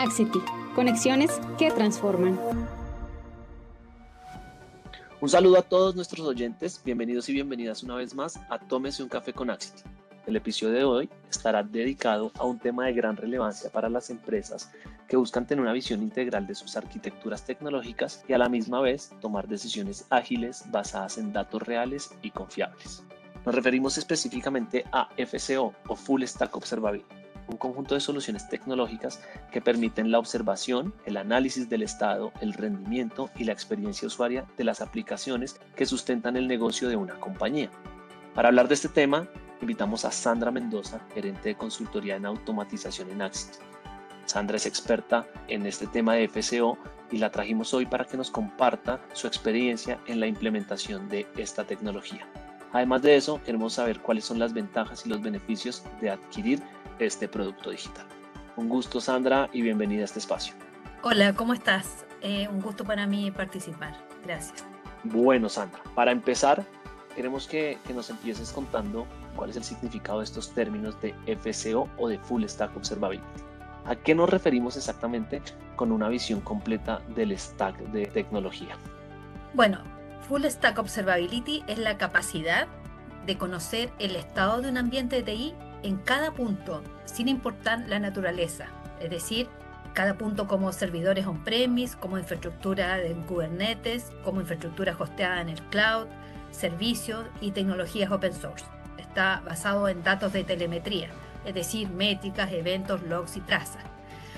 Axity, conexiones que transforman. Un saludo a todos nuestros oyentes, bienvenidos y bienvenidas una vez más a Tómese un café con Axity. El episodio de hoy estará dedicado a un tema de gran relevancia para las empresas que buscan tener una visión integral de sus arquitecturas tecnológicas y a la misma vez tomar decisiones ágiles basadas en datos reales y confiables. Nos referimos específicamente a FCO o Full Stack Observability un conjunto de soluciones tecnológicas que permiten la observación, el análisis del estado, el rendimiento y la experiencia usuaria de las aplicaciones que sustentan el negocio de una compañía. Para hablar de este tema, invitamos a Sandra Mendoza, gerente de consultoría en automatización en Axit. Sandra es experta en este tema de FCO y la trajimos hoy para que nos comparta su experiencia en la implementación de esta tecnología. Además de eso, queremos saber cuáles son las ventajas y los beneficios de adquirir este producto digital. Un gusto Sandra y bienvenida a este espacio. Hola, ¿cómo estás? Eh, un gusto para mí participar. Gracias. Bueno Sandra, para empezar, queremos que, que nos empieces contando cuál es el significado de estos términos de FCO o de Full Stack Observability. ¿A qué nos referimos exactamente con una visión completa del stack de tecnología? Bueno, Full Stack Observability es la capacidad de conocer el estado de un ambiente de TI en cada punto, sin importar la naturaleza, es decir, cada punto como servidores on-premise, como infraestructura en Kubernetes, como infraestructura hosteada en el cloud, servicios y tecnologías open source. Está basado en datos de telemetría, es decir, métricas, eventos, logs y trazas.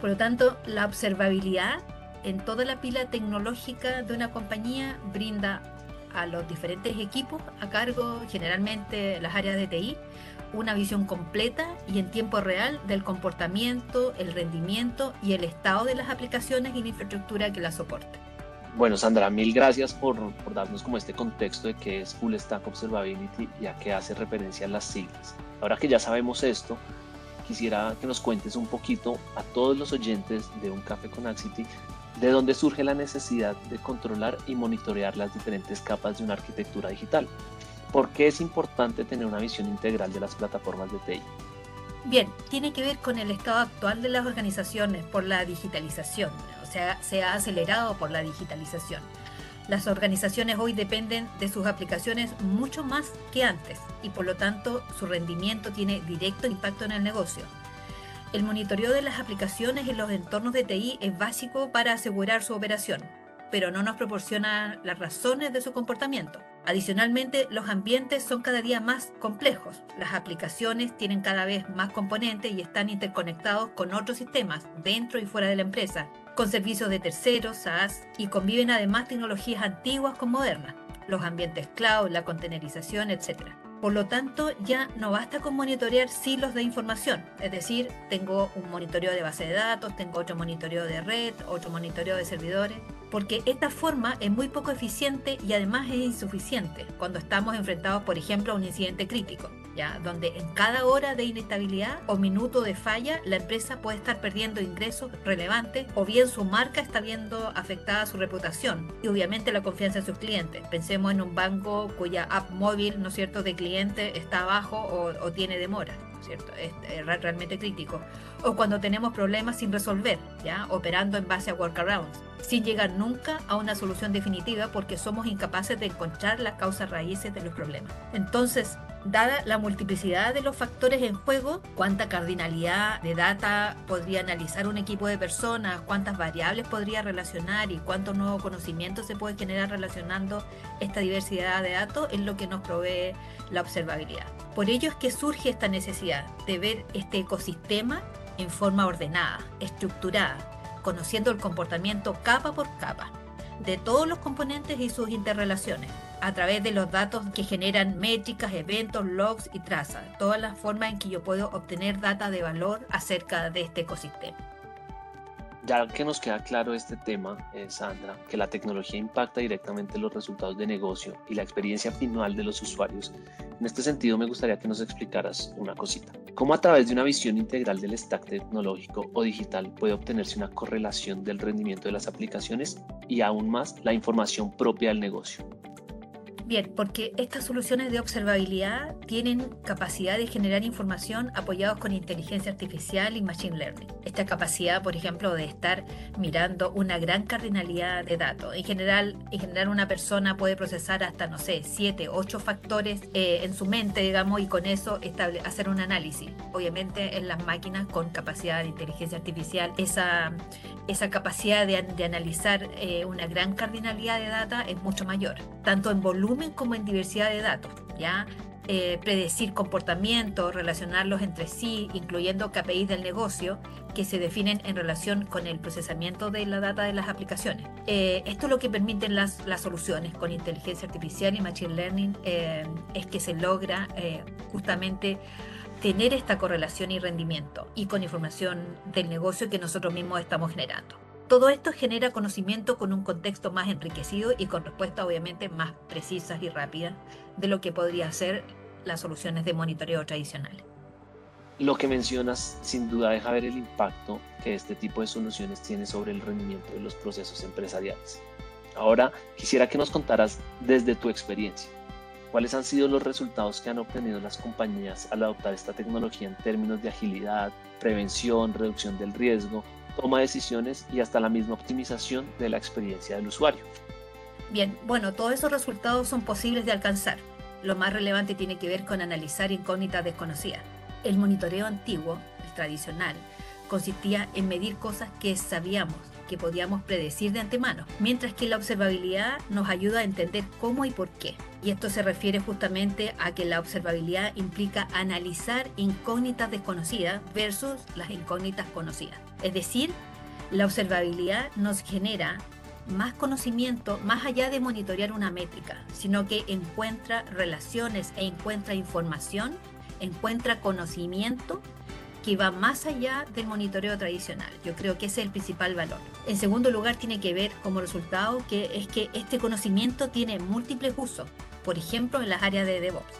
Por lo tanto, la observabilidad en toda la pila tecnológica de una compañía brinda a los diferentes equipos a cargo, generalmente las áreas de TI, una visión completa y en tiempo real del comportamiento, el rendimiento y el estado de las aplicaciones y la infraestructura que las soporte. Bueno, Sandra, mil gracias por, darnos como este contexto de qué es Full Stack Observability y a qué hace referencia las siglas. Ahora que ya sabemos esto, quisiera que nos cuentes un poquito a todos los oyentes de Un Café con Axity de dónde surge la necesidad de controlar y monitorear las diferentes capas de una arquitectura digital. ¿Por qué es importante tener una visión integral de las plataformas de TI? Bien, tiene que ver con el estado actual de las organizaciones por la digitalización, o sea, se ha acelerado por la digitalización. Las organizaciones hoy dependen de sus aplicaciones mucho más que antes y por lo tanto su rendimiento tiene directo impacto en el negocio. El monitoreo de las aplicaciones en los entornos de TI es básico para asegurar su operación, pero no nos proporciona las razones de su comportamiento. Adicionalmente, los ambientes son cada día más complejos. Las aplicaciones tienen cada vez más componentes y están interconectados con otros sistemas dentro y fuera de la empresa, con servicios de terceros, SaaS, y conviven además tecnologías antiguas con modernas, los ambientes cloud, la containerización, etc. Por lo tanto, ya no basta con monitorear silos de información, es decir, tengo un monitoreo de base de datos, tengo otro monitoreo de red, otro monitoreo de servidores porque esta forma es muy poco eficiente y además es insuficiente cuando estamos enfrentados, por ejemplo, a un incidente crítico, donde en cada hora de inestabilidad o minuto de falla la empresa puede estar perdiendo ingresos relevantes o bien su marca está viendo afectada su reputación y obviamente la confianza en sus clientes. Pensemos en un banco cuya app móvil, ¿no cierto?, de cliente está abajo o, o tiene demora. ¿cierto? Es, realmente crítico. O cuando tenemos problemas sin resolver, Operando en base a workarounds, sin llegar nunca a una solución definitiva porque somos incapaces de encontrar las causas raíces de los problemas. Entonces, dada la multiplicidad de los factores en juego, cuánta cardinalidad de data podría analizar un equipo de personas, cuántas variables podría relacionar y cuánto nuevo conocimiento se puede generar relacionando esta diversidad de datos es lo que nos provee la observabilidad. Por ello es que surge esta necesidad de ver este ecosistema en forma ordenada, estructurada, conociendo el comportamiento capa por capa de todos los componentes y sus interrelaciones, a través de los datos que generan métricas, eventos, logs y trazas, todas las formas en que yo puedo obtener data de valor acerca de este ecosistema. Ya que nos queda claro este tema, eh, Sandra, que la tecnología impacta directamente los resultados de negocio y la experiencia final de los usuarios, en este sentido me gustaría que nos explicaras una cosita. ¿Cómo a través de una visión integral del stack tecnológico o digital puede obtenerse una correlación del rendimiento de las aplicaciones y aún más la información propia del negocio? Bien, porque estas soluciones de observabilidad tienen capacidad de generar información apoyados con inteligencia artificial y machine learning. Esta capacidad, por ejemplo, de estar mirando una gran cardinalidad de datos. En general, en general una persona puede procesar hasta, no sé, siete, ocho factores eh, en su mente, digamos, y con eso hacer un análisis. Obviamente en las máquinas con capacidad de inteligencia artificial, esa, esa capacidad de, analizar eh, una gran cardinalidad de data es mucho mayor, tanto en volumen como en diversidad de datos, ¿ya? Eh, predecir comportamientos, relacionarlos entre sí, incluyendo KPIs del negocio que se definen en relación con el procesamiento de la data de las aplicaciones. Eh, esto es lo que permiten las, las, soluciones con inteligencia artificial y machine learning, eh, es que se logra justamente tener esta correlación y rendimiento y con información del negocio que nosotros mismos estamos generando. Todo esto genera conocimiento con un contexto más enriquecido y con respuestas obviamente más precisas y rápidas de lo que podría ser las soluciones de monitoreo tradicionales. Lo que mencionas sin duda deja ver el impacto que este tipo de soluciones tiene sobre el rendimiento de los procesos empresariales. Ahora quisiera que nos contaras desde tu experiencia, cuáles han sido los resultados que han obtenido las compañías al adoptar esta tecnología en términos de agilidad, prevención, reducción del riesgo toma de decisiones y hasta la misma optimización de la experiencia del usuario. Bien, bueno, todos esos resultados son posibles de alcanzar. Lo más relevante tiene que ver con analizar incógnitas desconocidas. El monitoreo antiguo, el tradicional, consistía en medir cosas que sabíamos, que podíamos predecir de antemano, mientras que la observabilidad nos ayuda a entender cómo y por qué. Y esto se refiere justamente a que la observabilidad implica analizar incógnitas desconocidas versus las incógnitas conocidas. Es decir, la observabilidad nos genera más conocimiento más allá de monitorear una métrica, sino que encuentra relaciones e encuentra información, encuentra conocimiento que va más allá del monitoreo tradicional. Yo creo que ese es el principal valor. En segundo lugar, tiene que ver como resultado que es que este conocimiento tiene múltiples usos, por ejemplo, en las áreas de DevOps.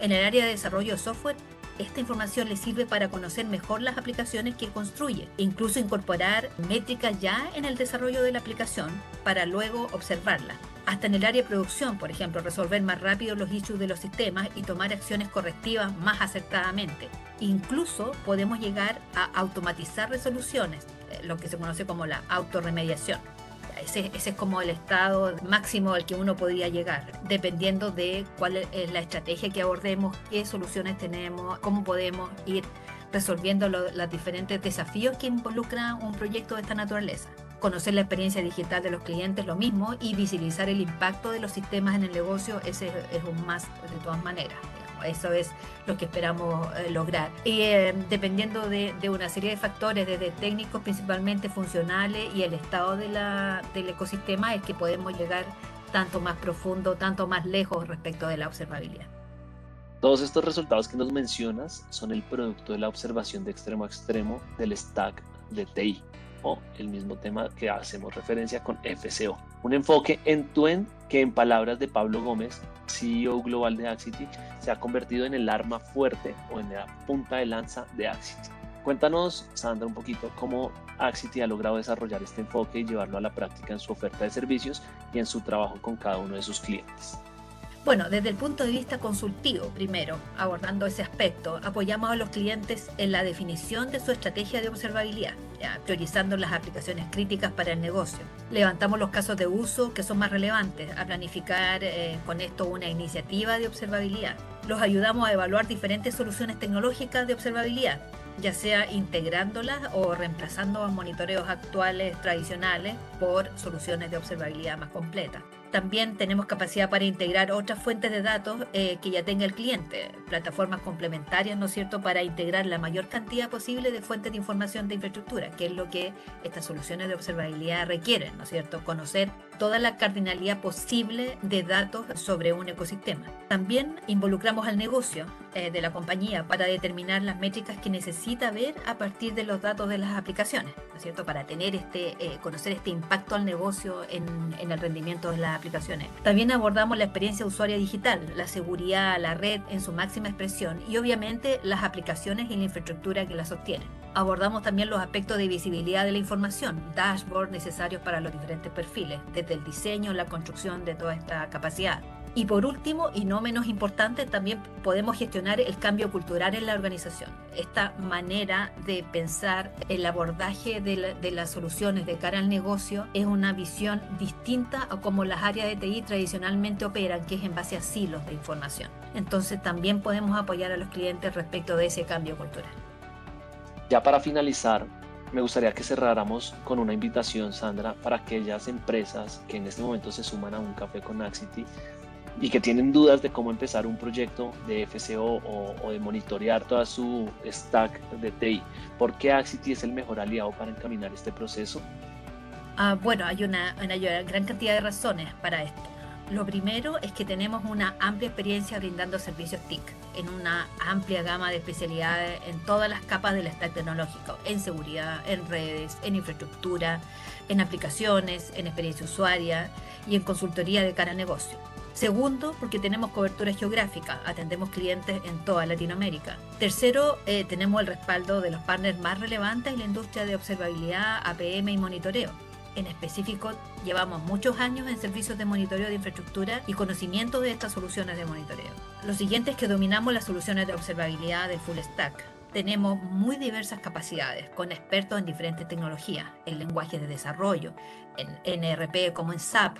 En el área de desarrollo de software, esta información le sirve para conocer mejor las aplicaciones que construye, e incluso incorporar métricas ya en el desarrollo de la aplicación para luego observarla. Hasta en el área de producción, por ejemplo, resolver más rápido los issues de los sistemas y tomar acciones correctivas más acertadamente. Incluso podemos llegar a automatizar resoluciones, eh, lo que se conoce como la autorremediación. Ese, es como el estado máximo al que uno podría llegar, dependiendo de cuál es la estrategia que abordemos, qué soluciones tenemos, cómo podemos ir resolviendo los diferentes desafíos que involucra un proyecto de esta naturaleza. Conocer la experiencia digital de los clientes, lo mismo, y visibilizar el impacto de los sistemas en el negocio, ese es un más de todas maneras. Eso es lo que esperamos eh, lograr. Y eh, dependiendo de, una serie de factores, desde técnicos principalmente funcionales y el estado del ecosistema, es que podemos llegar tanto más profundo, tanto más lejos respecto de la observabilidad. Todos estos resultados que nos mencionas son el producto de la observación de extremo a extremo del stack de TI o el mismo tema que hacemos referencia con FCO. Un enfoque en end que en palabras de Pablo Gómez, CEO global de Axity, se ha convertido en el arma fuerte o en la punta de lanza de Axity. Cuéntanos, Sandra, un poquito cómo Axity ha logrado desarrollar este enfoque y llevarlo a la práctica en su oferta de servicios y en su trabajo con cada uno de sus clientes. Bueno, desde el punto de vista consultivo, primero, abordando ese aspecto, apoyamos a los clientes en la definición de su estrategia de observabilidad, priorizando las aplicaciones críticas para el negocio. Levantamos los casos de uso que son más relevantes, a planificar eh, con esto una iniciativa de observabilidad. Los ayudamos a evaluar diferentes soluciones tecnológicas de observabilidad, ya sea integrándolas o reemplazando monitoreos actuales tradicionales por soluciones de observabilidad más completas. También tenemos capacidad para integrar otras fuentes de datos eh, que ya tenga el cliente, plataformas complementarias, ¿no es cierto?, para integrar la mayor cantidad posible de fuentes de información de infraestructura, que es lo que estas soluciones de observabilidad requieren, ¿no es cierto?, conocer toda la cardinalidad posible de datos sobre un ecosistema. También involucramos al negocio eh, de la compañía para determinar las métricas que necesita ver a partir de los datos de las aplicaciones, ¿no es cierto?, para tener este, eh, conocer este impacto al negocio en, en el rendimiento de las También abordamos la experiencia usuaria digital, la seguridad, la red en su máxima expresión y obviamente las aplicaciones y la infraestructura que la sostienen. Abordamos también los aspectos de visibilidad de la información, dashboards necesarios para los diferentes perfiles, desde el diseño, la construcción de toda esta capacidad. Y por último, y no menos importante, también podemos gestionar el cambio cultural en la organización. Esta manera de pensar el abordaje de, las soluciones de cara al negocio es una visión distinta a como las áreas de TI tradicionalmente operan, que es en base a silos de información. Entonces también podemos apoyar a los clientes respecto de ese cambio cultural. Ya para finalizar, me gustaría que cerráramos con una invitación, Sandra, para aquellas empresas que en este momento se suman a un café con Axity y que tienen dudas de cómo empezar un proyecto de FCO o, de monitorear toda su stack de TI. ¿Por qué Axity es el mejor aliado para encaminar este proceso? Ah, bueno, hay una, una gran cantidad de razones para esto. Lo primero es que tenemos una amplia experiencia brindando servicios TIC en una amplia gama de especialidades en todas las capas del stack tecnológico, en seguridad, en redes, en infraestructura, en aplicaciones, en experiencia usuaria y en consultoría de cara al negocio. Segundo, porque tenemos cobertura geográfica, atendemos clientes en toda Latinoamérica. Tercero, eh, tenemos el respaldo de los partners más relevantes en la industria de observabilidad, APM y monitoreo en específico, llevamos muchos años en servicios de monitoreo de infraestructura y conocimiento de estas soluciones de monitoreo. Lo siguiente es que dominamos las soluciones de observabilidad de full stack. Tenemos muy diversas capacidades, con expertos en diferentes tecnologías, en lenguajes de desarrollo, en ERP como en SAP,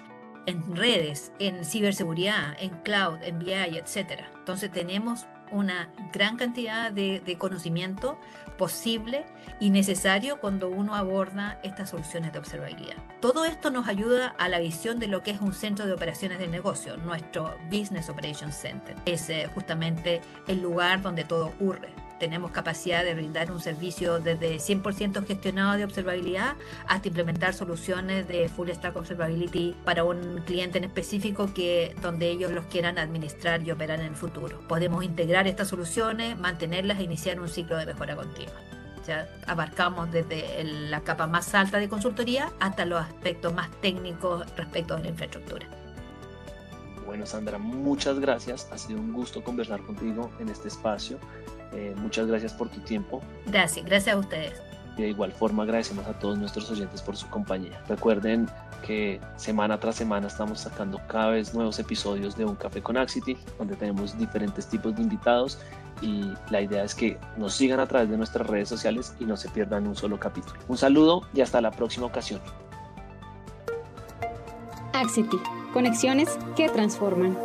en redes, en ciberseguridad, en cloud, en BI, etc. Entonces tenemos una gran cantidad de, conocimiento posible y necesario cuando uno aborda estas soluciones de observabilidad. Todo esto nos ayuda a la visión de lo que es un centro de operaciones del negocio, nuestro Business Operations Center. Es eh, justamente el lugar donde todo ocurre tenemos capacidad de brindar un servicio desde 100% gestionado de observabilidad hasta implementar soluciones de full stack observability para un cliente en específico que donde ellos los quieran administrar y operar en el futuro. Podemos integrar estas soluciones, mantenerlas e iniciar un ciclo de mejora continua. Sea, abarcamos desde la capa más alta de consultoría hasta los aspectos más técnicos respecto de la infraestructura. Bueno, Sandra, muchas gracias. Ha sido un gusto conversar contigo en este espacio. Eh, muchas gracias por tu tiempo. Gracias, gracias a ustedes. Y de igual forma agradecemos a todos nuestros oyentes por su compañía. Recuerden que semana tras semana estamos sacando cada vez nuevos episodios de Un Café con Axity, donde tenemos diferentes tipos de invitados y la idea es que nos sigan a través de nuestras redes sociales y no se pierdan un solo capítulo. Un saludo y hasta la próxima ocasión. Axity, conexiones que transforman.